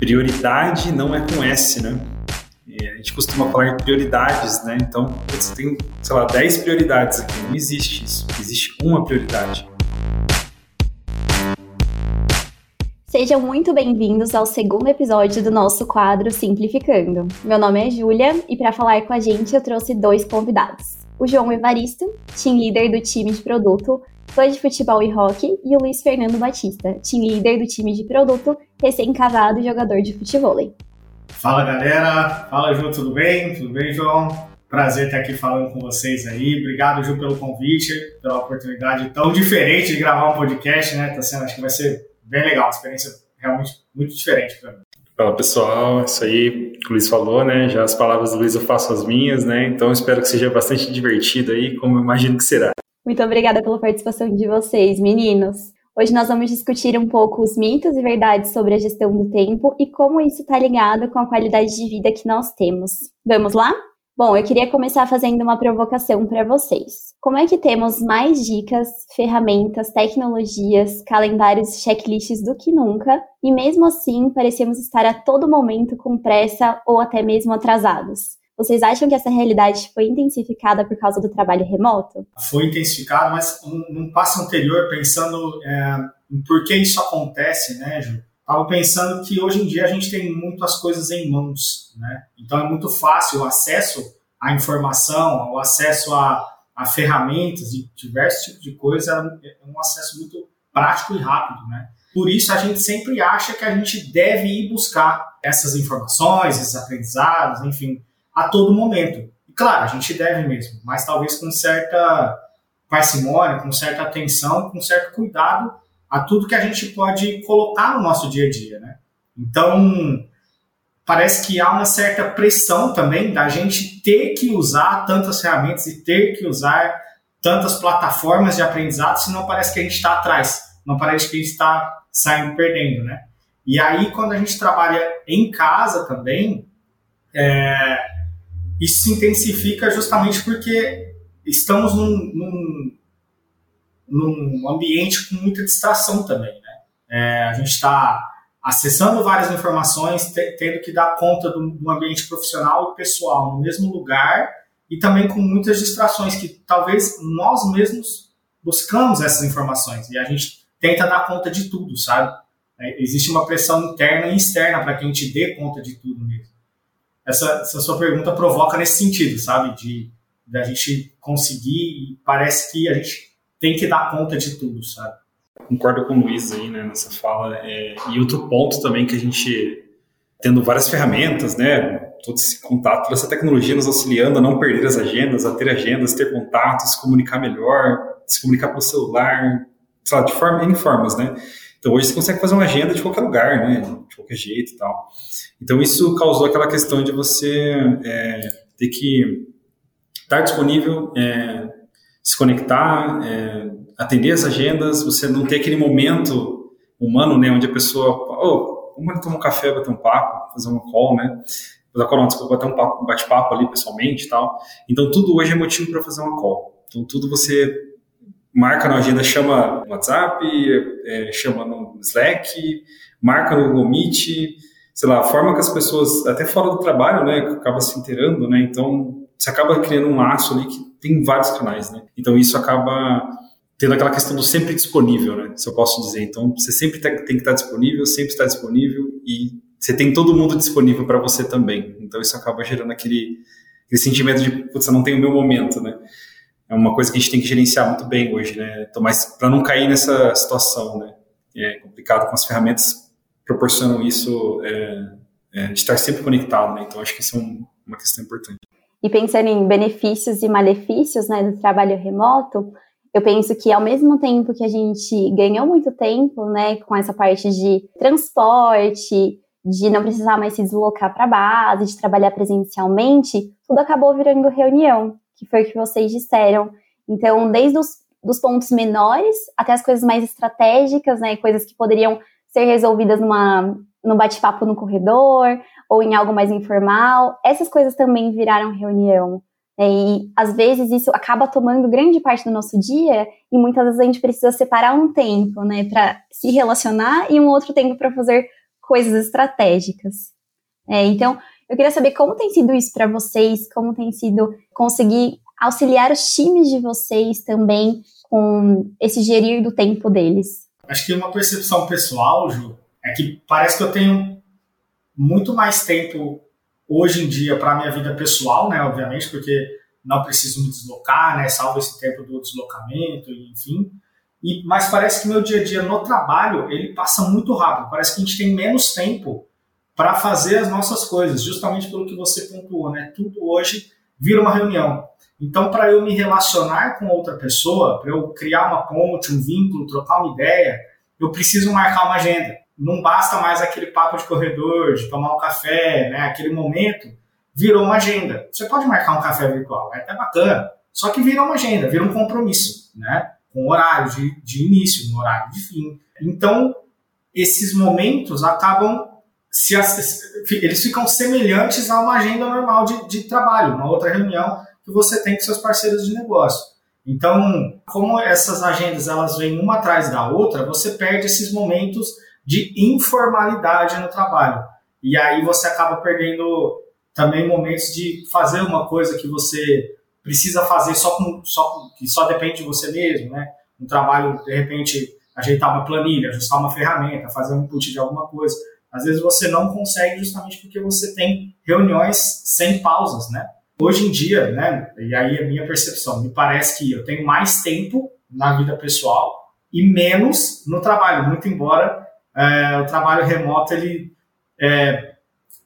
Prioridade não é com S, né? a gente costuma falar em prioridades, né? Então, você tem, sei lá, 10 prioridades aqui. Não existe isso. Existe uma prioridade. Sejam muito bem-vindos ao segundo episódio do nosso quadro Simplificando. Meu nome é Júlia e para falar com a gente eu trouxe dois convidados. O João Evaristo, team leader do time de produto, fã de futebol e hockey, e o Luiz Fernando Batista, team leader do time de produto, recém-casado e jogador de futebol. Fala galera, fala Ju, tudo bem? Tudo bem, João? Prazer estar aqui falando com vocês aí. Obrigado, Ju, pelo convite, pela oportunidade tão diferente de gravar um podcast, né? Tá sendo, acho que vai ser bem legal, uma experiência realmente muito diferente para mim. Fala pessoal, isso aí que o Luiz falou, né? Já as palavras do Luiz eu faço as minhas, né? Então espero que seja bastante divertido aí, como eu imagino que será. Muito obrigada pela participação de vocês, meninos. Hoje nós vamos discutir um pouco os mitos e verdades sobre a gestão do tempo e como isso está ligado com a qualidade de vida que nós temos. Vamos lá? Bom, eu queria começar fazendo uma provocação para vocês. Como é que temos mais dicas, ferramentas, tecnologias, calendários checklists do que nunca, e mesmo assim parecemos estar a todo momento com pressa ou até mesmo atrasados? Vocês acham que essa realidade foi intensificada por causa do trabalho remoto? Foi intensificada, mas num passo anterior, pensando é, em por que isso acontece, né, Ju? Estava pensando que hoje em dia a gente tem muitas coisas em mãos, né? Então é muito fácil o acesso à informação, o acesso a, a ferramentas e diversos tipos de coisa é um acesso muito prático e rápido, né? Por isso a gente sempre acha que a gente deve ir buscar essas informações, esses aprendizados, enfim, a todo momento. E claro, a gente deve mesmo, mas talvez com certa parcimônia, com certa atenção, com certo cuidado a tudo que a gente pode colocar no nosso dia a dia, né? Então, parece que há uma certa pressão também da gente ter que usar tantas ferramentas e ter que usar tantas plataformas de aprendizado, senão parece que a gente está atrás, não parece que a gente está saindo perdendo, né? E aí, quando a gente trabalha em casa também, é, isso se intensifica justamente porque estamos num, num, num ambiente com muita distração também. Né? É, a gente está acessando várias informações, tendo que dar conta do, do ambiente profissional e pessoal no mesmo lugar e também com muitas distrações que talvez nós mesmos buscamos essas informações e a gente tenta dar conta de tudo, sabe? É, existe uma pressão interna e externa para que a gente dê conta de tudo mesmo essa, essa sua pergunta provoca nesse sentido, sabe? De, de a gente conseguir, parece que a gente tem que dar conta de tudo, sabe? Concordo com o Luiz aí, né, nessa fala. É, e outro ponto também que a gente, tendo várias ferramentas, né, todo esse contato, toda essa tecnologia nos auxiliando a não perder as agendas, a ter agendas, ter contatos, comunicar melhor, se comunicar pelo celular, sei lá, de forma, formas, né? Então hoje você consegue fazer uma agenda de qualquer lugar, né? De qualquer jeito e tal. Então isso causou aquela questão de você é, ter que estar disponível, é, se conectar, é, atender as agendas, você não ter aquele momento humano, né? Onde a pessoa, oh, vamos tomar um café, bater um papo, fazer uma call, né? Call, não, desculpa, bater um bate-papo ali pessoalmente e tal. Então tudo hoje é motivo para fazer uma call. Então tudo você marca na agenda, chama no WhatsApp, é, chama no Slack, marca no Google Meet, sei lá, a forma que as pessoas, até fora do trabalho, né, acaba se inteirando, né, então você acaba criando um laço ali que tem vários canais, né, então isso acaba tendo aquela questão do sempre disponível, né, se eu posso dizer, então você sempre tem que estar disponível, sempre está disponível e você tem todo mundo disponível para você também, então isso acaba gerando aquele, aquele sentimento de, putz, eu não tenho o meu momento, né, é uma coisa que a gente tem que gerenciar muito bem hoje, né? Então, mas para não cair nessa situação, né? É complicado com as ferramentas proporcionam isso é, é, de estar sempre conectado, né? Então acho que isso é um, uma questão importante. E pensando em benefícios e malefícios, né, do trabalho remoto, eu penso que ao mesmo tempo que a gente ganhou muito tempo, né, com essa parte de transporte, de não precisar mais se deslocar para a base, de trabalhar presencialmente, tudo acabou virando reunião que foi o que vocês disseram. Então, desde os dos pontos menores até as coisas mais estratégicas, né, coisas que poderiam ser resolvidas numa, num bate-papo no corredor ou em algo mais informal, essas coisas também viraram reunião. Né, e às vezes isso acaba tomando grande parte do nosso dia e muitas vezes a gente precisa separar um tempo, né, para se relacionar e um outro tempo para fazer coisas estratégicas. É, então, eu queria saber como tem sido isso para vocês, como tem sido conseguir auxiliar os times de vocês também com esse gerir do tempo deles. Acho que uma percepção pessoal, Ju, é que parece que eu tenho muito mais tempo hoje em dia para minha vida pessoal, né, obviamente, porque não preciso me deslocar, né, salvo esse tempo do deslocamento, enfim. E, mas parece que meu dia a dia no trabalho, ele passa muito rápido. Parece que a gente tem menos tempo para fazer as nossas coisas, justamente pelo que você pontuou, né? Tudo hoje vira uma reunião. Então, para eu me relacionar com outra pessoa, para eu criar uma ponte, um vínculo, trocar uma ideia, eu preciso marcar uma agenda. Não basta mais aquele papo de corredor, de tomar um café, né? Aquele momento virou uma agenda. Você pode marcar um café virtual, é até bacana. Só que vira uma agenda, vira um compromisso, né? Com horário de, de início, um horário de fim. Então, esses momentos acabam se eles ficam semelhantes a uma agenda normal de, de trabalho, uma outra reunião que você tem com seus parceiros de negócio. Então, como essas agendas elas vêm uma atrás da outra, você perde esses momentos de informalidade no trabalho. E aí você acaba perdendo também momentos de fazer uma coisa que você precisa fazer só com, só que só depende de você mesmo, né? Um trabalho, de repente, ajeitar uma planilha, ajustar uma ferramenta, fazer um input de alguma coisa. Às vezes você não consegue justamente porque você tem reuniões sem pausas, né? Hoje em dia, né, e aí a minha percepção, me parece que eu tenho mais tempo na vida pessoal e menos no trabalho, muito embora é, o trabalho remoto ele é,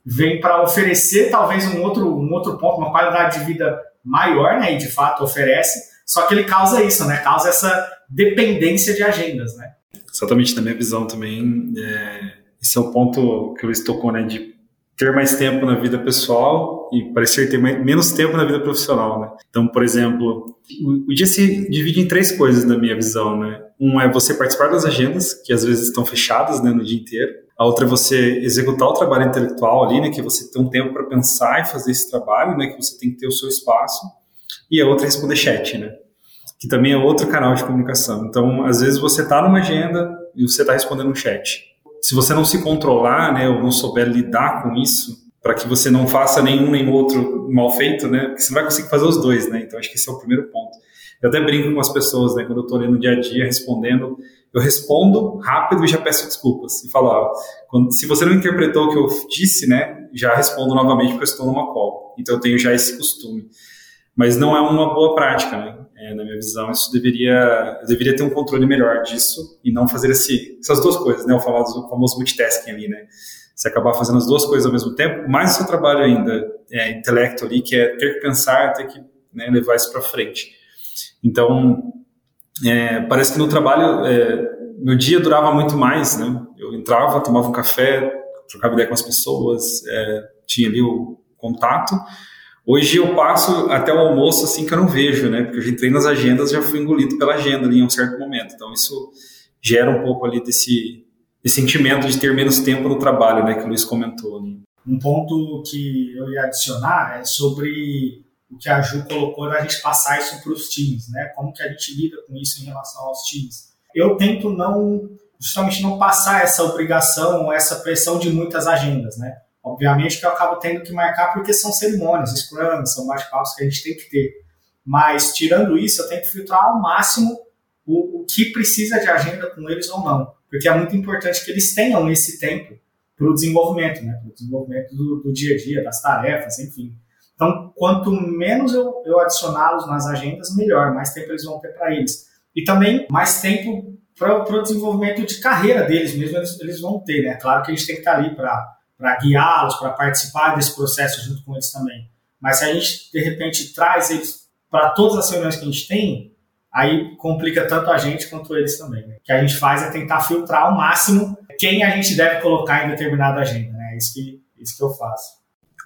vem para oferecer talvez um outro, um outro ponto, uma qualidade de vida maior, né, e de fato oferece, só que ele causa isso, né, causa essa dependência de agendas, né. Exatamente, na minha visão também, é esse é o ponto que o Luiz tocou, né? De ter mais tempo na vida pessoal e parecer ter mais, menos tempo na vida profissional, né? Então, por exemplo, o, o, dia se divide em três coisas na minha visão, né? Um é você participar das agendas, que às vezes estão fechadas, né, no dia inteiro. A outra é você executar o trabalho intelectual ali, né, que você tem um tempo para pensar e fazer esse trabalho, né, que você tem que ter o seu espaço. E a outra é responder chat, né? Que também é outro canal de comunicação. Então, às vezes você está numa agenda e você está respondendo um chat se você não se controlar, né, ou não souber lidar com isso, para que você não faça nenhum nem outro mal feito, né, porque você não vai conseguir fazer os dois, né, então acho que esse é o primeiro ponto. Eu até brinco com as pessoas, né, quando eu estou ali no dia a dia respondendo, eu respondo rápido e já peço desculpas. E falo, ó, quando, se você não interpretou o que eu disse, né, já respondo novamente porque eu estou numa call. Então eu tenho já esse costume. Mas não é uma boa prática, né? É, na minha visão, isso deveria, deveria ter um controle melhor disso e não fazer esse, essas duas coisas, né? O famoso, o famoso multitasking ali, né? Você acabar fazendo as duas coisas ao mesmo tempo, mais o seu trabalho ainda, é, intelecto ali, que é ter que pensar, ter que né, levar isso para frente. Então, é, parece que no trabalho, é, meu dia durava muito mais, né? Eu entrava, tomava um café, trocava ideia com as pessoas, é, tinha ali o contato, Hoje eu passo até o almoço assim que eu não vejo, né? Porque eu já entrei nas agendas, já fui engolido pela agenda ali em um certo momento. Então isso gera um pouco ali desse, desse sentimento de ter menos tempo no trabalho, né? Que o Luiz comentou. Né? Um ponto que eu ia adicionar é sobre o que a Ju colocou da gente passar isso para os times, né? Como que a gente lida com isso em relação aos times. Eu tento não, justamente não passar essa obrigação, essa pressão de muitas agendas, né? Obviamente que eu acabo tendo que marcar porque são cerimônias, scrum, são bate-papos que a gente tem que ter. Mas, tirando isso, eu tenho que filtrar ao máximo o, o que precisa de agenda com eles ou não. Porque é muito importante que eles tenham esse tempo para o desenvolvimento, né? para o desenvolvimento do, do, dia a dia, das tarefas, enfim. Então, quanto menos eu, eu adicioná-los nas agendas, melhor, mais tempo eles vão ter para eles. E também mais tempo para o desenvolvimento de carreira deles mesmo, eles, eles vão ter. Né? Claro que a gente tem que estar tá ali para para guiá-los, para participar desse processo junto com eles também. Mas se a gente, de repente, traz eles para todas as reuniões que a gente tem, aí complica tanto a gente quanto eles também. Né? O que a gente faz é tentar filtrar ao máximo quem a gente deve colocar em determinada agenda. Né? É isso que, isso que eu faço.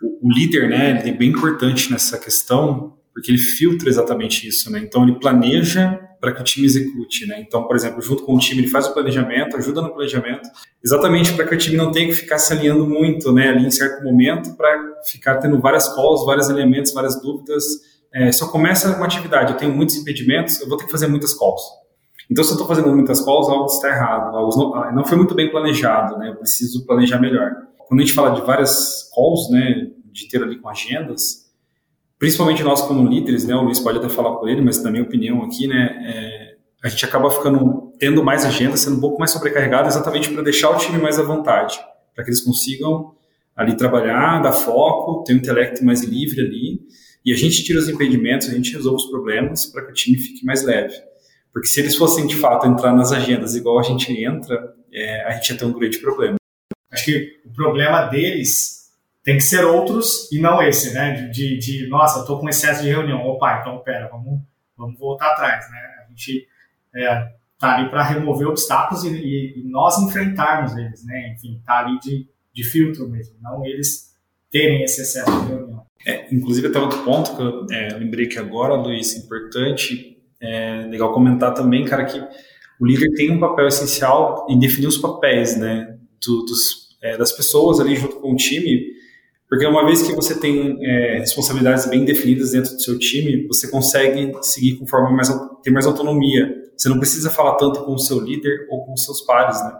O, o líder, né, ele é bem importante nessa questão, porque ele filtra exatamente isso. Né? Então, ele planeja para que o time execute, né? Então, por exemplo, junto com o time, ele faz o planejamento, ajuda no planejamento, exatamente para que o time não tenha que ficar se alinhando muito, né, ali em certo momento, para ficar tendo várias calls, vários elementos, várias dúvidas. É, se eu começo uma atividade, eu tenho muitos impedimentos, eu vou ter que fazer muitas calls. Então, se eu estou fazendo muitas calls, algo está errado, algo não, ah, não foi muito bem planejado, né? Eu preciso planejar melhor. Quando a gente fala de várias calls, né, de ter ali com agendas, principalmente nós como líderes, né, o Luiz pode até falar por ele, mas na minha opinião aqui, né, é, a gente acaba ficando tendo mais agendas, sendo um pouco mais sobrecarregado, exatamente para deixar o time mais à vontade, para que eles consigam ali trabalhar, dar foco, ter um intelecto mais livre ali, e a gente tira os impedimentos, a gente resolve os problemas para que o time fique mais leve. Porque se eles fossem de fato entrar nas agendas igual a gente entra, é, a gente ia ter um grande problema. Acho que o problema deles tem que ser outros e não esse, né? De, de, de nossa, tô com excesso de reunião. Opa, então pera, vamos, vamos voltar atrás, né? A gente é, tá ali para remover obstáculos e, e, e, nós enfrentarmos eles, né? Enfim, tá ali de, de filtro mesmo, não eles terem esse excesso de reunião. É, inclusive, até outro ponto que eu é, lembrei que agora, Luiz, importante, é legal comentar também, cara, que o líder tem um papel essencial em definir os papéis, né, do, dos, é, das pessoas ali junto com o time, porque uma vez que você tem é, responsabilidades bem definidas dentro do seu time, você consegue seguir com forma mais, ter mais autonomia. Você não precisa falar tanto com o seu líder ou com os seus pares, né?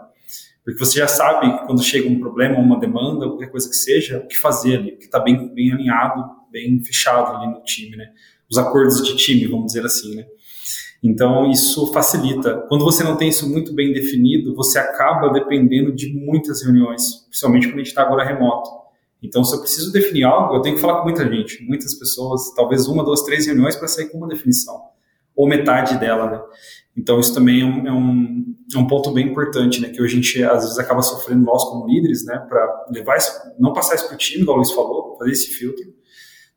Porque você já sabe quando chega um problema, uma demanda, qualquer coisa que seja, o que fazer ali, que está bem, bem alinhado, bem fechado ali no time, né? Os acordos de time, vamos dizer assim, né? Então, isso facilita. Quando você não tem isso muito bem definido, você acaba dependendo de muitas reuniões, principalmente quando a gente está agora remoto. Então, se eu preciso definir algo, eu tenho que falar com muita gente, muitas pessoas, talvez uma, duas, três reuniões para sair com uma definição, ou metade dela, né? Então, isso também é um, é um, é um ponto bem importante, né? Que a gente, às vezes, acaba sofrendo nós como líderes, né? Para levar isso, não passar isso para o time, igual o Luiz falou, fazer esse filtro,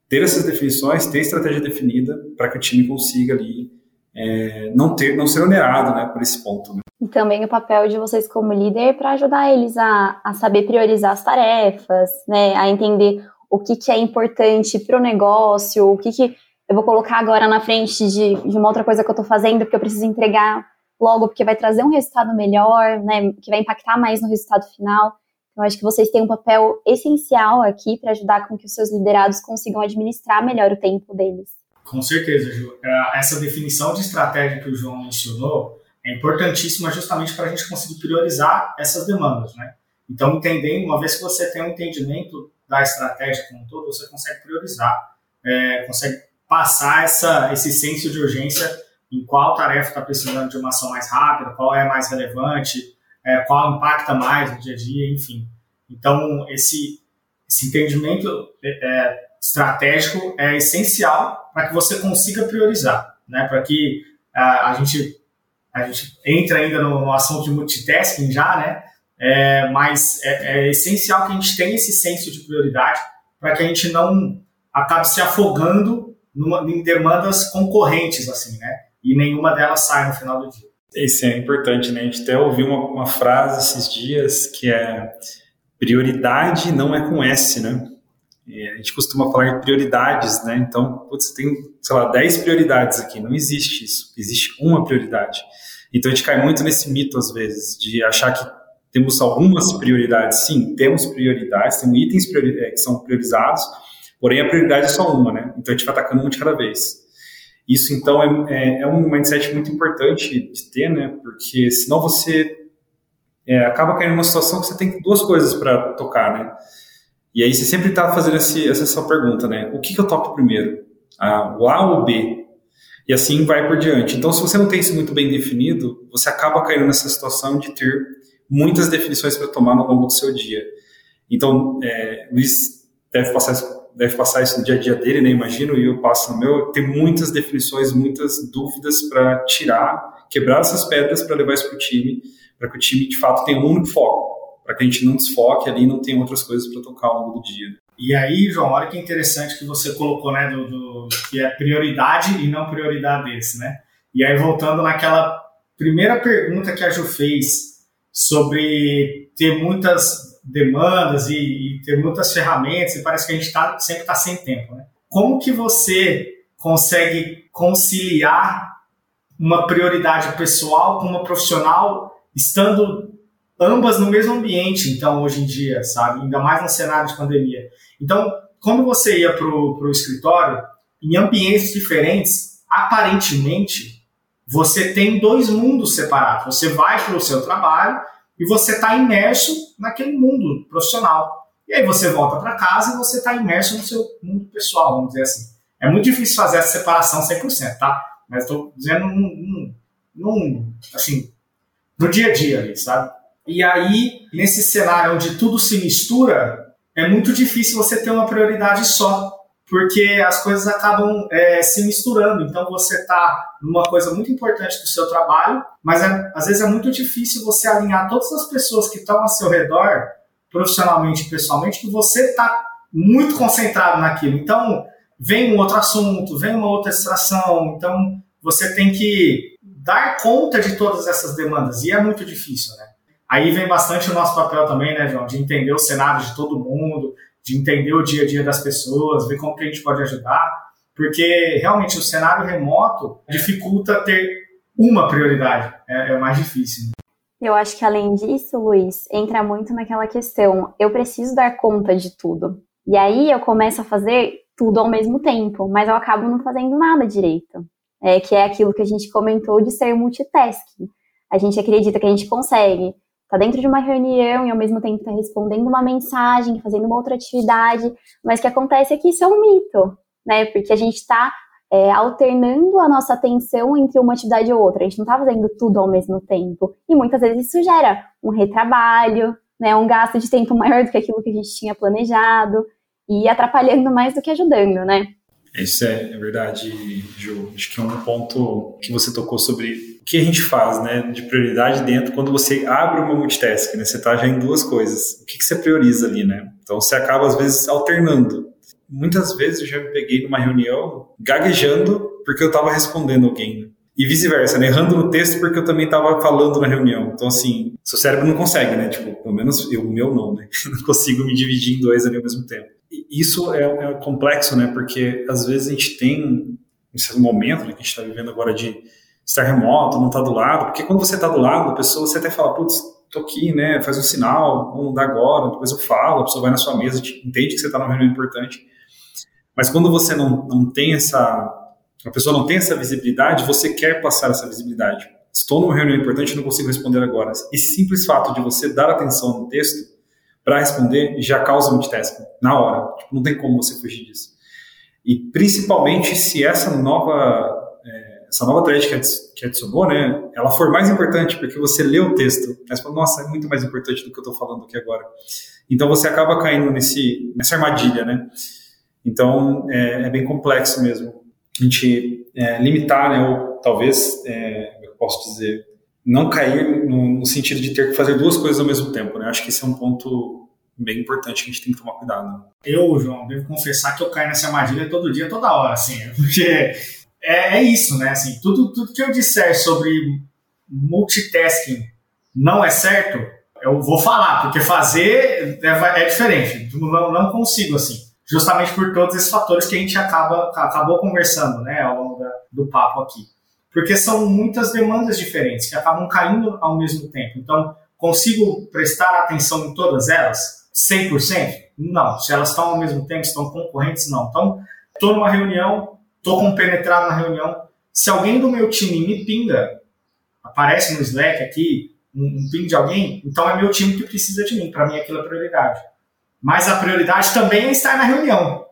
ter essas definições, ter estratégia definida para que o time consiga ali é, não ter, não ser onerado, né, por esse ponto. Né? E também o papel de vocês como líder para ajudar eles a, a saber priorizar as tarefas, né, a entender o que, que é importante para o negócio, o que, que eu vou colocar agora na frente de, de uma outra coisa que eu estou fazendo porque eu preciso entregar logo, porque vai trazer um resultado melhor, né, que vai impactar mais no resultado final. Então, acho que vocês têm um papel essencial aqui para ajudar com que os seus liderados consigam administrar melhor o tempo deles. Com certeza, Ju. É, essa definição de estratégia que o João mencionou é importantíssima justamente para a gente conseguir priorizar essas demandas, né? Então, entendendo, uma vez que você tem um entendimento da estratégia como um todo, você consegue priorizar, é, consegue passar essa, esse senso de urgência em qual tarefa está precisando de uma ação mais rápida, qual é mais relevante, é, qual impacta mais no dia a dia, enfim. Então, esse, esse entendimento é, é estratégico é essencial para que você consiga priorizar, né? Para que a, a, gente a gente entra ainda no, no assunto de multitasking já, né? É, mas é, é, essencial que a gente tenha esse senso de prioridade para que a gente não acabe se afogando numa, em demandas concorrentes, assim, né? E nenhuma delas sai no final do dia. Isso é importante, né? A gente até ouviu uma, uma frase esses dias que é prioridade não é com S, né? A gente costuma falar em prioridades, né? Então, putz, tem, sei lá, 10 prioridades aqui. Não existe isso. Existe uma prioridade. Então, a gente cai muito nesse mito, às vezes, de achar que temos algumas prioridades. Sim, temos prioridades, temos itens priori é, que são priorizados, porém a prioridade é só uma, né? Então, a gente vai atacando um de cada vez. Isso, então, é, é, é um mindset muito importante de ter, né? Porque senão você é, acaba caindo numa situação que você tem duas coisas para tocar, né? E aí você sempre está fazendo esse, essa pergunta, né? O que, que eu toco primeiro? Ah, o A ou o B? E assim vai por diante. Então, se você não tem isso muito bem definido, você acaba caindo nessa situação de ter muitas definições para tomar no longo do seu dia. Então, é, Luiz deve passar, deve passar isso no dia a dia dele, né? Imagino, e eu passo no meu. Tem muitas definições, muitas dúvidas para tirar, quebrar essas pedras para levar isso para o time, para que o time de fato tenha um único foco para que a gente não desfoque ali e não tenha outras coisas para tocar ao longo do dia. E aí, João, olha que interessante que você colocou, né, do, do, que é prioridade e não prioridades, né? E aí, voltando naquela primeira pergunta que a Ju fez sobre ter muitas demandas e, e ter muitas ferramentas, e parece que a gente tá, sempre está sem tempo, né? Como que você consegue conciliar uma prioridade pessoal com uma profissional, estando ambas no mesmo ambiente, então, hoje em dia, sabe? Ainda mais no cenário de pandemia. Então, quando você ia para o escritório, em ambientes diferentes, aparentemente, você tem dois mundos separados. Você vai para o seu trabalho e você está imerso naquele mundo profissional. E aí você volta para casa e você está imerso no seu mundo pessoal, vamos dizer assim. É muito difícil fazer essa separação 100%, tá? Mas estou dizendo num, num, assim, no dia a dia ali, sabe? E aí, nesse cenário onde tudo se mistura, é muito difícil você ter uma prioridade só, porque as coisas acabam é, se misturando. Então, você está numa coisa muito importante do seu trabalho, mas é, às vezes é muito difícil você alinhar todas as pessoas que estão ao seu redor, profissionalmente e pessoalmente, que você está muito concentrado naquilo. Então, vem um outro assunto, vem uma outra extração. Então, você tem que dar conta de todas essas demandas, e é muito difícil, né? Aí vem bastante o nosso papel também, né, João, de entender o cenário de todo mundo, de entender o dia a dia das pessoas, ver como que a gente pode ajudar, porque realmente o cenário remoto dificulta ter uma prioridade, é, é mais difícil. Né? Eu acho que além disso, Luiz, entra muito naquela questão, eu preciso dar conta de tudo. E aí eu começo a fazer tudo ao mesmo tempo, mas eu acabo não fazendo nada direito. É, que é aquilo que a gente comentou de ser multitasking. A gente acredita que a gente consegue tá dentro de uma reunião e ao mesmo tempo tá respondendo uma mensagem, fazendo uma outra atividade, mas o que acontece é que isso é um mito, né? Porque a gente está é, alternando a nossa atenção entre uma atividade e outra, a gente não está fazendo tudo ao mesmo tempo. E muitas vezes isso gera um retrabalho, né, um gasto de tempo maior do que aquilo que a gente tinha planejado, e atrapalhando mais do que ajudando, né? Isso é, é verdade, Ju. Acho que é um ponto que você tocou sobre o que a gente faz, né, de prioridade dentro quando você abre uma multitask, né, você está já em duas coisas. O que, que você prioriza ali, né? Então você acaba às vezes alternando. Muitas vezes eu já me peguei numa reunião gaguejando porque eu estava respondendo alguém. Né? E vice-versa, né? Errando no texto porque eu também estava falando na reunião. Então, assim, seu cérebro não consegue, né? Tipo, pelo menos eu, o meu não, né? não consigo me dividir em dois ali ao mesmo tempo. Isso é, é complexo, né? Porque às vezes a gente tem, nesse momento né, que a gente está vivendo agora de estar remoto, não estar tá do lado, porque quando você está do lado da pessoa, você até fala, putz, tô aqui, né, faz um sinal, vamos dar agora, depois eu falo, a pessoa vai na sua mesa, entende que você está numa reunião importante. Mas quando você não, não tem essa, a pessoa não tem essa visibilidade, você quer passar essa visibilidade. Estou numa reunião importante, não consigo responder agora. Esse simples fato de você dar atenção no texto para responder já causa multitasking na hora. Tipo, não tem como você fugir disso. E principalmente se essa nova essa nova thread que adicionou, né, ela for mais importante porque você lê o texto, mas fala, nossa, é muito mais importante do que eu estou falando aqui agora. Então você acaba caindo nesse, nessa armadilha, né? Então é, é bem complexo mesmo. A gente é, limitar, né, ou talvez, é, eu posso dizer, não cair no, sentido de ter que fazer duas coisas ao mesmo tempo, né? Acho que esse é um ponto bem importante que a gente tem que tomar cuidado. Eu, João, devo confessar que eu caio nessa armadilha todo dia, toda hora, assim, porque é, é isso, né? Assim, tudo, tudo que eu disser sobre multitasking não é certo, eu vou falar, porque fazer é, é diferente. Não, não consigo, assim. Justamente por todos esses fatores que a gente acaba, acabou conversando, né, ao longo da, do papo aqui. Porque são muitas demandas diferentes que acabam caindo ao mesmo tempo. Então, consigo prestar atenção em todas elas 100%? Não. Se elas estão ao mesmo tempo, estão concorrentes, não. Então, estou numa reunião, estou compenetrado na reunião. Se alguém do meu time me pinga, aparece no Slack aqui, um, um ping de alguém, então é meu time que precisa de mim. Para mim, aquilo é prioridade. Mas a prioridade também é estar na reunião.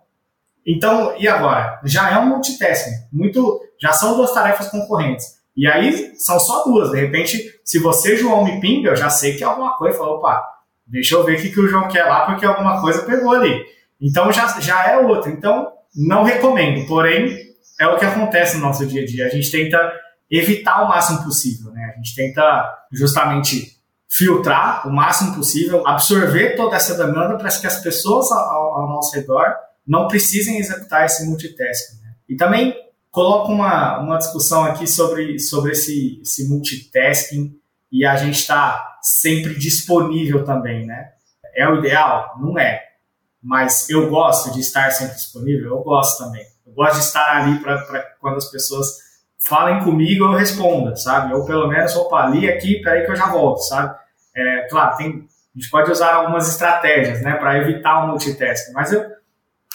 Então, e agora? Já é um multitasking. Muito, já são duas tarefas concorrentes. E aí são só duas. De repente, se você, João, me pinga, eu já sei que é alguma coisa. Fala, opa, deixa eu ver o que, que o João quer lá, porque alguma coisa pegou ali. Então já, já é outra. Então, não recomendo, porém, é o que acontece no nosso dia a dia. A gente tenta evitar o máximo possível, né? A gente tenta justamente filtrar o máximo possível, absorver toda essa demanda para que as pessoas ao, ao, nosso redor não precisem executar esse multitasking. Né? E também coloco uma, uma discussão aqui sobre, sobre esse, esse multitasking e a gente está sempre disponível também, né? É o ideal? Não é. Mas eu gosto de estar sempre disponível? Eu gosto também. Eu gosto de estar ali para quando as pessoas falem comigo eu responda, sabe? Ou pelo menos, opa, ali aqui, peraí que eu já volto, sabe? É, claro, tem, a gente pode usar algumas estratégias, né, para evitar o multitasking, mas eu,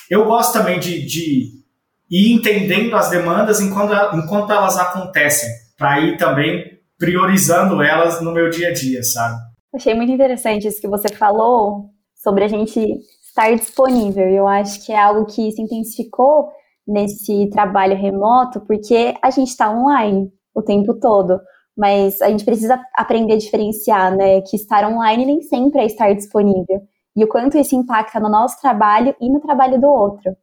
eu gosto também de, de ir entendendo as demandas enquanto, enquanto elas acontecem. para ir também priorizando elas no meu dia a dia, sabe? Achei muito interessante isso que você falou sobre a gente estar disponível. Eu acho que é algo que se intensificou nesse trabalho remoto porque a gente está online o tempo todo. Mas a gente precisa aprender a diferenciar, né? Que estar online nem sempre é estar disponível. E o quanto isso impacta no nosso trabalho e no trabalho do outro.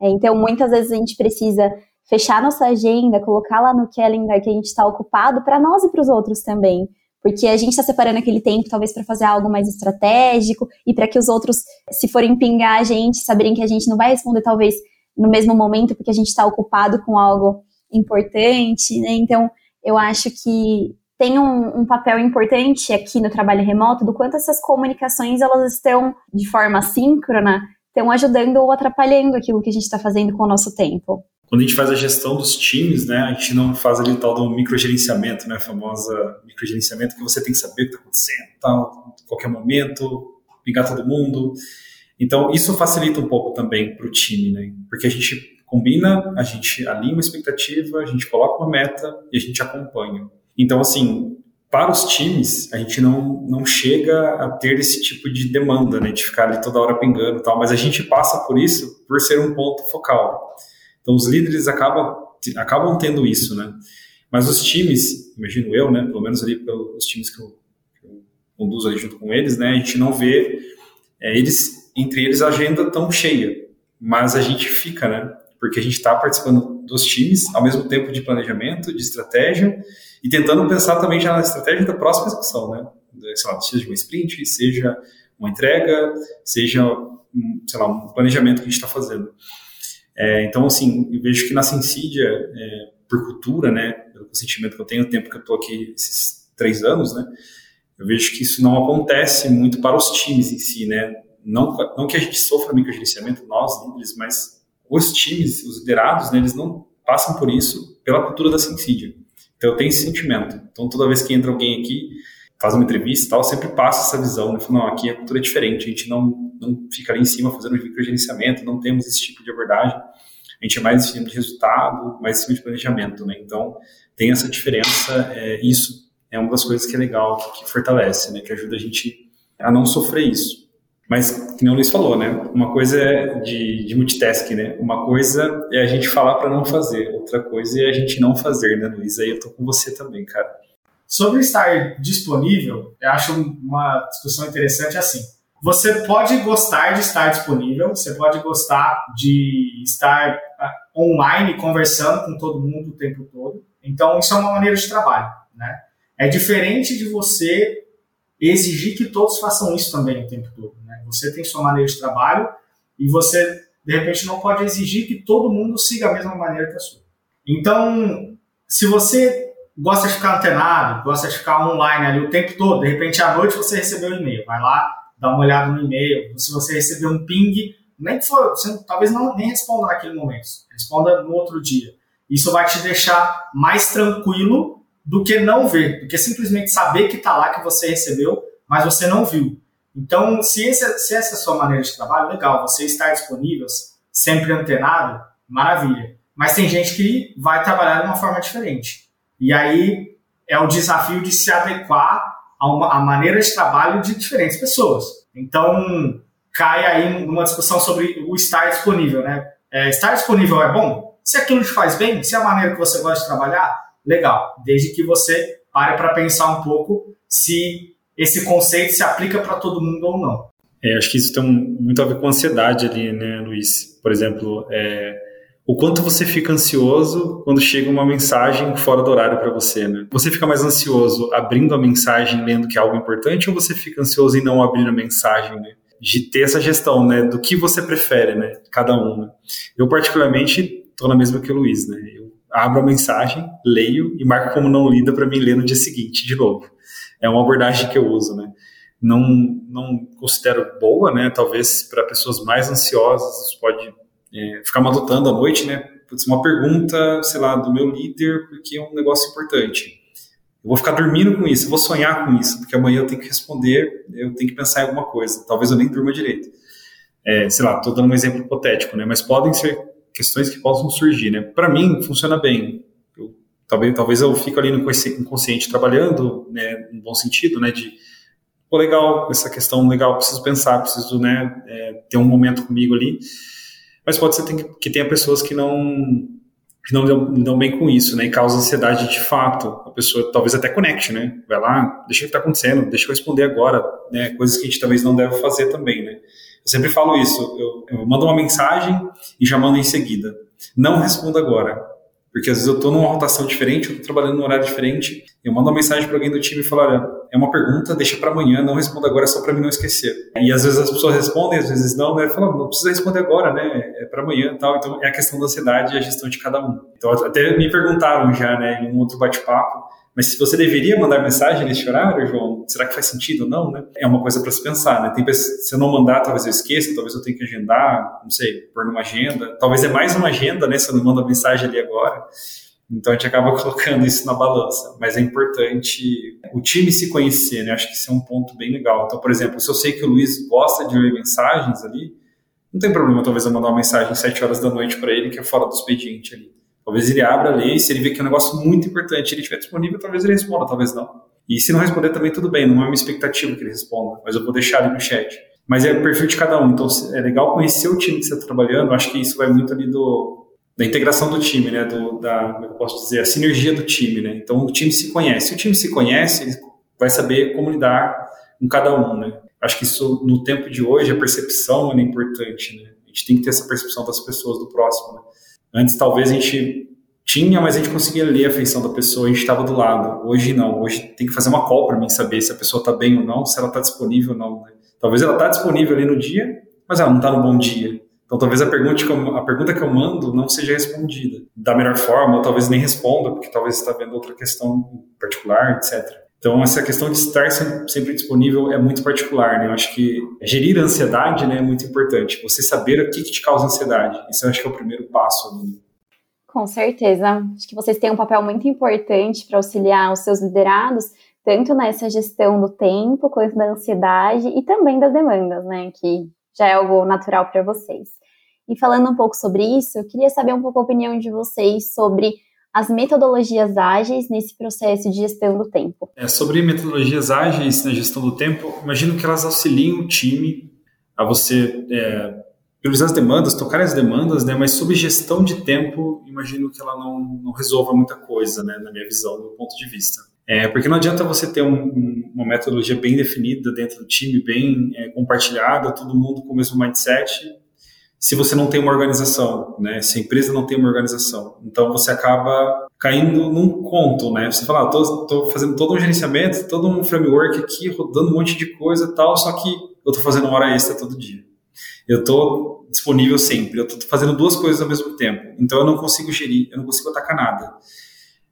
É, então, muitas vezes a gente precisa fechar nossa agenda, colocar lá no calendar que a gente está ocupado para nós e para os outros também. Porque a gente está separando aquele tempo, talvez, para fazer algo mais estratégico e para que os outros, se forem pingar a gente, saberem que a gente não vai responder, talvez, no mesmo momento, porque a gente está ocupado com algo importante, né? Então, eu acho que tem um, um, papel importante aqui no trabalho remoto do quanto essas comunicações elas estão de forma síncrona, estão ajudando ou atrapalhando aquilo que a gente está fazendo com o nosso tempo quando a gente faz a gestão dos times, né, a gente não faz ali tal do microgerenciamento, né, a famosa microgerenciamento que você tem que saber o que está acontecendo, tal, qualquer momento, ligar todo mundo. Então, isso facilita um pouco também para o time, né, porque a gente combina, a gente alinha uma expectativa, a gente coloca uma meta e a gente acompanha. Então, assim, para os times, a gente não, não chega a ter esse tipo de demanda, né, de ficar ali toda hora pingando e tal, mas a gente passa por isso por ser um ponto focal. Então, os líderes acabam, acabam tendo isso, né? Mas os times, imagino eu, né? Pelo menos ali pelos times que eu, que eu conduzo ali junto com eles, né? A gente não vê é, eles, entre eles, a agenda tão cheia. Mas a gente fica, né? Porque a gente está participando dos times ao mesmo tempo de planejamento, de estratégia e tentando pensar também já na estratégia da próxima execução, né? Sei lá, seja uma sprint, seja uma entrega, seja, sei lá, um planejamento que a gente está fazendo. É, então, assim, eu vejo que na Sensídia, é, por cultura, né, pelo sentimento que eu tenho, o tempo que eu estou aqui, esses três anos, né, eu vejo que isso não acontece muito para os times em si, né, não, não que a gente sofra microgerenciamento, nós líderes, mas os times, os liderados, né, eles não passam por isso pela cultura da Sensídia. Então, eu tenho esse sentimento. Então, toda vez que entra alguém aqui, faz uma entrevista e tal, sempre passa essa visão, né? Falo, não, aqui a cultura é diferente, a gente não, não fica ali em cima fazendo microgerenciamento, não temos esse tipo de abordagem, a gente é mais em cima de resultado, mais em cima de planejamento, né? Então, tem essa diferença, é, isso é uma das coisas que é legal, que, que fortalece, né? Que ajuda a gente a não sofrer isso. Mas, como o Luiz falou, né? Uma coisa é de, de multitasking, né? Uma coisa é a gente falar para não fazer, outra coisa é a gente não fazer, né, Luiz? Aí eu tô com você também, cara. Sobre estar disponível, eu acho uma discussão interessante assim. Você pode gostar de estar disponível, você pode gostar de estar ah, online conversando com todo mundo o tempo todo. Então, isso é uma maneira de trabalho, né? É diferente de você exigir que todos façam isso também o tempo todo? Você tem sua maneira de trabalho e você, de repente, não pode exigir que todo mundo siga a mesma maneira que a sua. Então, se você gosta de ficar antenado, gosta de ficar online ali o tempo todo, de repente à noite você recebeu um e-mail, vai lá, dá uma olhada no e-mail, se você recebeu um ping, nem que for, você talvez não nem responda naquele momento, responda no outro dia. Isso vai te deixar mais tranquilo do que não ver, do que simplesmente saber que está lá, que você recebeu, mas você não viu. Então, se, esse, se essa é a sua maneira de trabalho, legal, você estar disponível, sempre antenado, maravilha. Mas tem gente que vai trabalhar de uma forma diferente. E aí é o desafio de se adequar a uma a maneira de trabalho de diferentes pessoas. Então, cai aí numa discussão sobre o estar disponível, né? É, estar disponível é bom? Se aquilo te faz bem, se é a maneira que você gosta de trabalhar, legal. Desde que você pare para pensar um pouco se esse conceito se aplica para todo mundo ou não. É, acho que isso tem muito a ver com ansiedade ali, né, Luiz? Por exemplo, é, o quanto você fica ansioso quando chega uma mensagem fora do horário para você, né? Você fica mais ansioso abrindo a mensagem, lendo que é algo importante, ou você fica ansioso em não abrir a mensagem, né? De ter essa gestão, né? Do que você prefere, né? Cada um. Né? Eu, particularmente, estou na mesma que o Luiz, né? Eu abro a mensagem, leio e marco como não lida para mim ler no dia seguinte, de novo. É uma abordagem que eu uso, né? Não, não considero boa, né? Talvez para pessoas mais ansiosas isso pode é, ficar matutando à noite, né? Putz, uma pergunta, sei lá, do meu líder, porque é um negócio importante. Eu vou ficar dormindo com isso, eu vou sonhar com isso, porque amanhã eu tenho que responder, eu tenho que pensar em alguma coisa. Talvez eu nem durma direito. É, sei lá, estou dando um exemplo hipotético, né? Mas podem ser questões que possam surgir, né? Para mim, funciona bem. Eu Talvez, talvez eu fico ali no inconsciente trabalhando, né, no bom sentido, né, de pô, legal, essa questão legal, preciso pensar, preciso, né, é, ter um momento comigo ali. Mas pode ser que tenha pessoas que não que não dão, bem com isso, né, e causa ansiedade de fato. A pessoa talvez até conecte, né, vai lá, deixa o que está acontecendo, deixa eu responder agora, né, coisas que a gente talvez não deve fazer também, né. Eu sempre falo isso, eu, eu mando uma mensagem e já mando em seguida. Não responda agora, porque às vezes eu estou numa rotação diferente, eu estou trabalhando num horário diferente, eu mando uma mensagem para alguém do time e falo, olha, é uma pergunta, deixa para amanhã, não responda agora, só para mim não esquecer. E às vezes as pessoas respondem, às vezes não, né? Fala, não precisa responder agora, né? É para amanhã, tal. Então é a questão da ansiedade e a gestão de cada um. Então até me perguntaram já, né, em um outro bate-papo, mas se você deveria mandar mensagem nesse horário, João, será que faz sentido ou não, né? É uma coisa para se pensar, né? Tem, se eu não mandar, talvez eu esqueça, talvez eu tenha que agendar, não sei, pôr numa agenda. Talvez é mais uma agenda, né? Se eu não mando a mensagem ali agora. Então a gente acaba colocando isso na balança. Mas é importante o time se conhecer, né? Acho que isso é um ponto bem legal. Então, por exemplo, se eu sei que o Luiz gosta de ler mensagens ali, não tem problema talvez eu mandar uma mensagem às 7 horas da noite para ele, que é fora do expediente ali. Talvez ele abra ali, se ele vê que é um negócio muito importante, ele estiver disponível, talvez ele responda, talvez não. E se não responder também, tudo bem, não é uma expectativa que ele responda, mas eu vou deixar ali no chat. Mas é o perfil de cada um, então é legal conhecer o time que você está trabalhando, acho que isso vai muito ali do, da integração do time, né, do, da, como é eu posso dizer, a sinergia do time, né, então o time se conhece, se o time se conhece, ele vai saber como lidar com cada um, né, acho que isso, no tempo de hoje, a percepção é importante, né, a gente tem que ter essa percepção das pessoas do próximo, né, Antes, talvez a gente tinha, mas a gente conseguia ler a feição da pessoa, a gente estava do lado. Hoje não, hoje tem que fazer uma call para mim saber se a pessoa está bem ou não, se ela está disponível ou não. Né? Talvez ela está disponível ali no dia, mas ela não está no bom dia. Então talvez a pergunta, que eu, a pergunta que eu mando não seja respondida da melhor forma, ou talvez nem responda, porque talvez está vendo outra questão particular, etc. Então, essa questão de estar sempre disponível é muito particular, né? Eu acho que gerir a ansiedade né, é muito importante. Você saber o que, que te causa ansiedade. Isso eu acho que é o primeiro passo. Né? Com certeza. Acho que vocês têm um papel muito importante para auxiliar os seus liderados, tanto nessa gestão do tempo, quanto da ansiedade e também das demandas, né? Que já é algo natural para vocês. E falando um pouco sobre isso, eu queria saber um pouco a opinião de vocês sobre as metodologias ágeis nesse processo de gestão do tempo? É, sobre metodologias ágeis na gestão do tempo, imagino que elas auxiliam o time a você é, priorizar as demandas, tocar as demandas, né, mas sobre gestão de tempo, imagino que ela não, não resolva muita coisa, né, na minha visão, do ponto de vista. É, porque não adianta você ter um, uma metodologia bem definida dentro do time, bem é, compartilhada, todo mundo com o mesmo mindset, se você não tem uma organização, né? Se a empresa não tem uma organização. Então você acaba caindo num conto, né? Você fala, ah, tô, fazendo todo um gerenciamento, todo um framework aqui, rodando um monte de coisa e tal, só que eu tô fazendo uma hora extra todo dia. Eu tô disponível sempre, eu tô fazendo duas coisas ao mesmo tempo. Então eu não consigo gerir, eu não consigo atacar nada.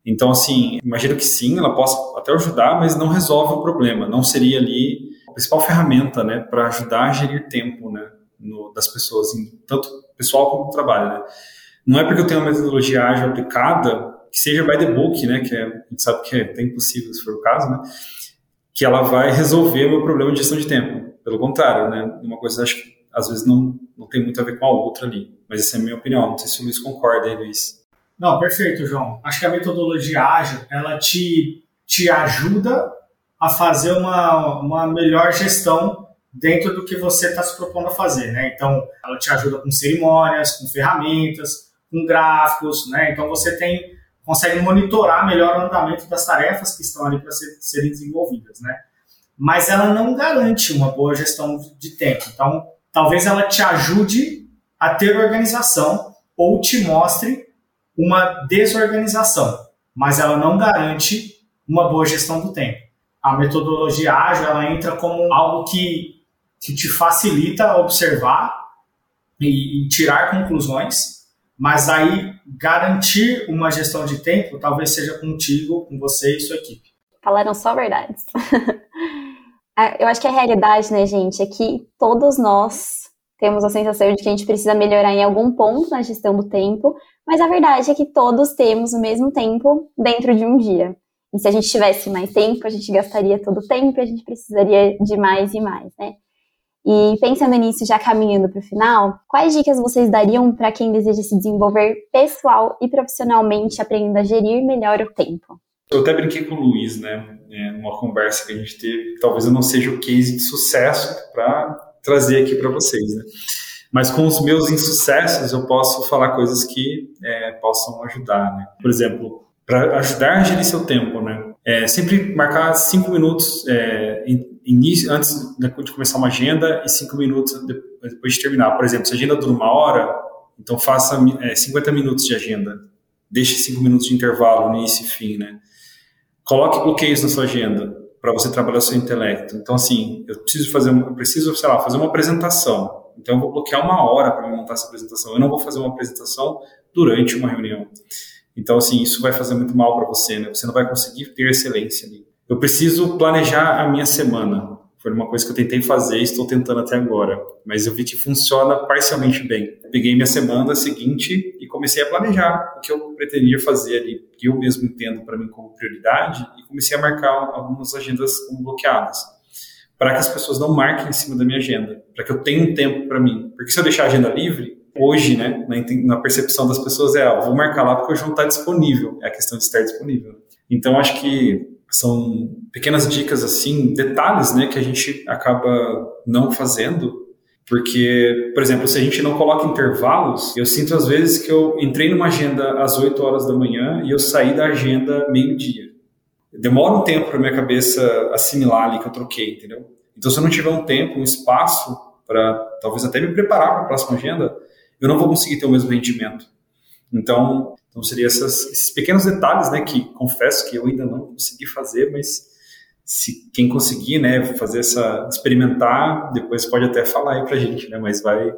Então, assim, imagino que sim, ela possa até ajudar, mas não resolve o problema. Não seria ali a principal ferramenta, né, para ajudar a gerir tempo, né? No, das pessoas, tanto pessoal como trabalho. Né? Não é porque eu tenho uma metodologia ágil aplicada, que seja by the book, né, que é, a gente sabe que é até impossível se for o caso, né, que ela vai resolver o meu problema de gestão de tempo. Pelo contrário, né, uma coisa acho que às vezes não, não tem muito a ver com a outra ali. Mas essa é a minha opinião. Não sei se o Luiz concorda aí, Luiz. Não, perfeito, João. Acho que a metodologia ágil, ela te, te ajuda a fazer uma, uma melhor gestão dentro do que você está se propondo a fazer, né? Então, ela te ajuda com cerimônias, com ferramentas, com gráficos, né? Então, você tem consegue monitorar melhor o andamento das tarefas que estão ali para ser, serem desenvolvidas, né? Mas ela não garante uma boa gestão de tempo. Então, talvez ela te ajude a ter organização ou te mostre uma desorganização, mas ela não garante uma boa gestão do tempo. A metodologia ágil ela entra como algo que que te facilita observar e, e tirar conclusões, mas aí garantir uma gestão de tempo talvez seja contigo, com você e sua equipe. Falaram só verdades. É, eu acho que a realidade, né, gente, é que todos nós temos a sensação de que a gente precisa melhorar em algum ponto na gestão do tempo, mas a verdade é que todos temos o mesmo tempo dentro de um dia. E se a gente tivesse mais tempo, a gente gastaria todo o tempo a gente precisaria de mais e mais, né? E pensando nisso, já caminhando para o final, quais dicas vocês dariam para quem deseja se desenvolver pessoal e profissionalmente, aprendendo a gerir melhor o tempo? Eu até brinquei com o Luiz, né, é, numa conversa que a gente teve. Talvez eu não seja o case de sucesso para trazer aqui para vocês, né? Mas com os meus insucessos, eu posso falar coisas que é, possam ajudar, né? Por exemplo, para ajudar a gerir seu tempo, né? É, sempre marcar cinco minutos é, início, antes de começar uma agenda e cinco minutos depois de terminar. Por exemplo, se a agenda dura uma hora, então faça é, 50 minutos de agenda. Deixe cinco minutos de intervalo, início e fim, né? Coloque bloqueios na sua agenda para você trabalhar seu intelecto. Então, assim, eu preciso fazer, eu preciso, sei lá, fazer uma apresentação. Então, eu vou bloquear uma hora para montar essa apresentação. Eu não vou fazer uma apresentação durante uma reunião. Então, assim, isso vai fazer muito mal para você, né? Você não vai conseguir ter excelência ali. Eu preciso planejar a minha semana. Foi uma coisa que eu tentei fazer e estou tentando até agora. Mas eu vi que funciona parcialmente bem. peguei minha semana seguinte e comecei a planejar o que eu pretendia fazer ali, que eu mesmo entendo para mim como prioridade, e comecei a marcar algumas agendas como bloqueadas. Para que as pessoas não marquem em cima da minha agenda, para que eu tenha um tempo para mim. Porque se eu deixar a agenda livre, hoje, né, na, percepção das pessoas é, ah, vou marcar lá porque hoje não está disponível. É a questão de estar disponível. Então, acho que são pequenas dicas assim, detalhes, né, que a gente acaba não fazendo, porque, por exemplo, se a gente não coloca intervalos, eu sinto às vezes que eu entrei numa agenda às 8 horas da manhã e eu saí da agenda meio-dia. Demora um tempo para minha cabeça assimilar ali que eu troquei, entendeu? Então, se eu não tiver um tempo, um espaço para talvez até me preparar para a próxima agenda, eu não vou conseguir ter o mesmo rendimento. Então, então seria essas, esses pequenos detalhes, né, que confesso que eu ainda não consegui fazer, mas se quem conseguir, né, fazer essa experimentar, depois pode até falar aí pra gente, né, mas vai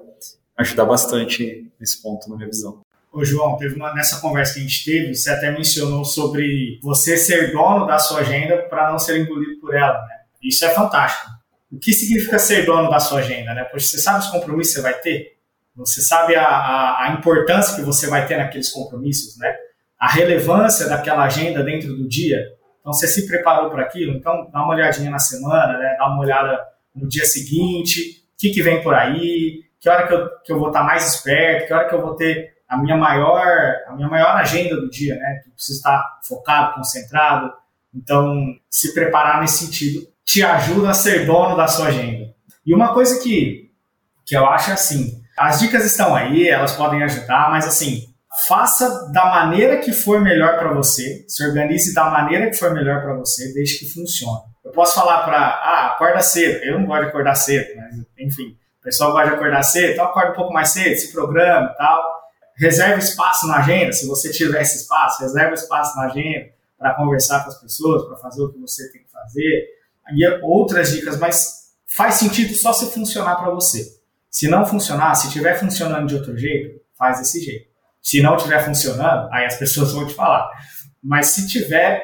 ajudar bastante nesse ponto na minha visão. Ô João, teve uma, nessa conversa que a gente teve, você até mencionou sobre você ser dono da sua agenda para não ser engolido por ela, né? Isso é fantástico. O que significa ser dono da sua agenda, né? Porque você sabe os compromissos que você vai ter, você sabe a, a, a, importância que você vai ter naqueles compromissos, né? A relevância daquela agenda dentro do dia. Então, você se preparou para aquilo? Então, dá uma olhadinha na semana, né? Dá uma olhada no dia seguinte, o que, que vem por aí, que hora que eu, que eu vou estar mais esperto, que hora que eu vou ter a minha maior, a minha maior agenda do dia, né? Que preciso estar focado, concentrado. Então, se preparar nesse sentido te ajuda a ser dono da sua agenda. E uma coisa que, que eu acho assim, as dicas estão aí, elas podem ajudar, mas assim, faça da maneira que for melhor para você, se organize da maneira que for melhor para você, desde que funcione. Eu posso falar para, ah, acorda cedo. Eu não gosto de acordar cedo, mas enfim, o pessoal gosta de acordar cedo, então acorda um pouco mais cedo, se programa e tal. Reserve espaço na agenda, se você tiver esse espaço, reserve espaço na agenda para conversar com as pessoas, para fazer o que você tem que fazer. E outras dicas, mas faz sentido só se funcionar para você. Se não funcionar, se estiver funcionando de outro jeito, faz desse jeito. Se não estiver funcionando, aí as pessoas vão te falar. Mas se tiver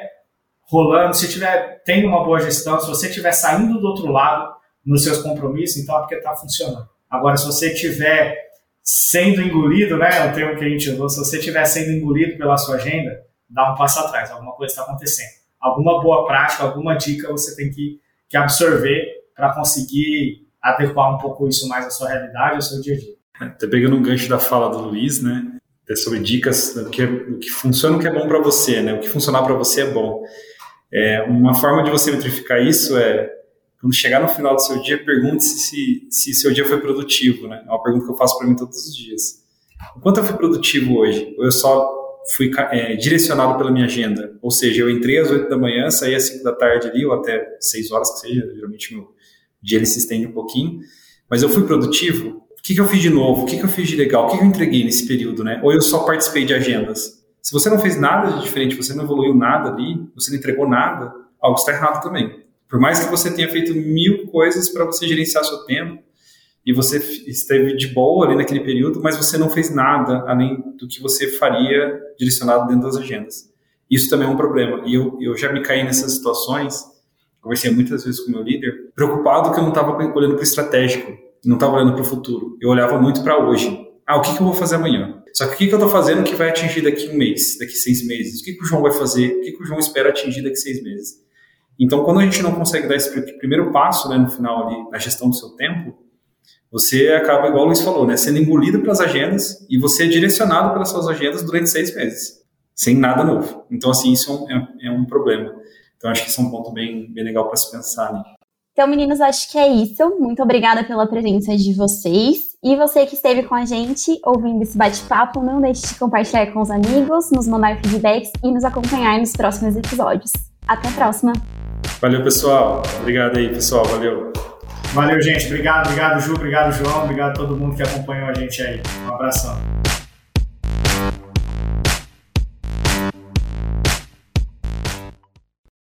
rolando, se tiver tendo uma boa gestão, se você estiver saindo do outro lado nos seus compromissos, então é porque está funcionando. Agora, se você estiver sendo engolido, né, é o termo que a gente usou, se você estiver sendo engolido pela sua agenda, dá um passo atrás, alguma coisa está acontecendo. Alguma boa prática, alguma dica você tem que, que absorver para conseguir adequar um pouco isso mais à sua realidade, ao seu dia a dia. Até pegando um gancho da fala do Luiz, né? Sobre dicas do que, do que funciona, o que é bom para você, né? O que funcionar para você é bom. É, uma forma de você metrificar isso é quando chegar no final do seu dia, pergunte-se se, se seu dia foi produtivo, né? É uma pergunta que eu faço para mim todos os dias. O quanto eu fui produtivo hoje? Ou eu só fui é, direcionado pela minha agenda? Ou seja, eu entrei às 8 da manhã, saí às 5 da tarde ali, ou até 6 horas que seja, geralmente meu, dia ele se estende um pouquinho, mas eu fui produtivo. O que, que eu fiz de novo? O que, que eu fiz de legal? O que, que eu entreguei nesse período, né? Ou eu só participei de agendas? Se você não fez nada de diferente, você não evoluiu nada ali, você não entregou nada, algo está errado também. Por mais que você tenha feito mil coisas para você gerenciar seu tempo, e você esteve de boa ali naquele período, mas você não fez nada além do que você faria direcionado dentro das agendas. Isso também é um problema. E eu, eu já me caí nessas situações conversei muitas vezes com o meu líder, preocupado que eu não estava olhando para o estratégico, não estava olhando para o futuro. Eu olhava muito para hoje. Ah, o que, que eu vou fazer amanhã? Só que o que, que eu estou fazendo que vai atingir daqui um mês, daqui seis meses? O que, que o João vai fazer? O que, que o João espera atingir daqui seis meses? Então, quando a gente não consegue dar esse primeiro passo né, no final ali, na gestão do seu tempo, você acaba, igual o Luiz falou, né, sendo engolido pelas agendas e você é direcionado pelas suas agendas durante seis meses, sem nada novo. Então, assim, isso é um, é, é um problema. Então, acho que isso é um ponto bem, bem legal para se pensar. Né? Então, meninos, acho que é isso. Muito obrigada pela presença de vocês. E você que esteve com a gente ouvindo esse bate-papo, não deixe de compartilhar com os amigos, nos mandar feedbacks e nos acompanhar nos próximos episódios. Até a próxima! Valeu, pessoal. Obrigado aí, pessoal. Valeu. Valeu, gente. Obrigado, obrigado, Ju. Obrigado, João. Obrigado a todo mundo que acompanhou a gente aí. Um abração.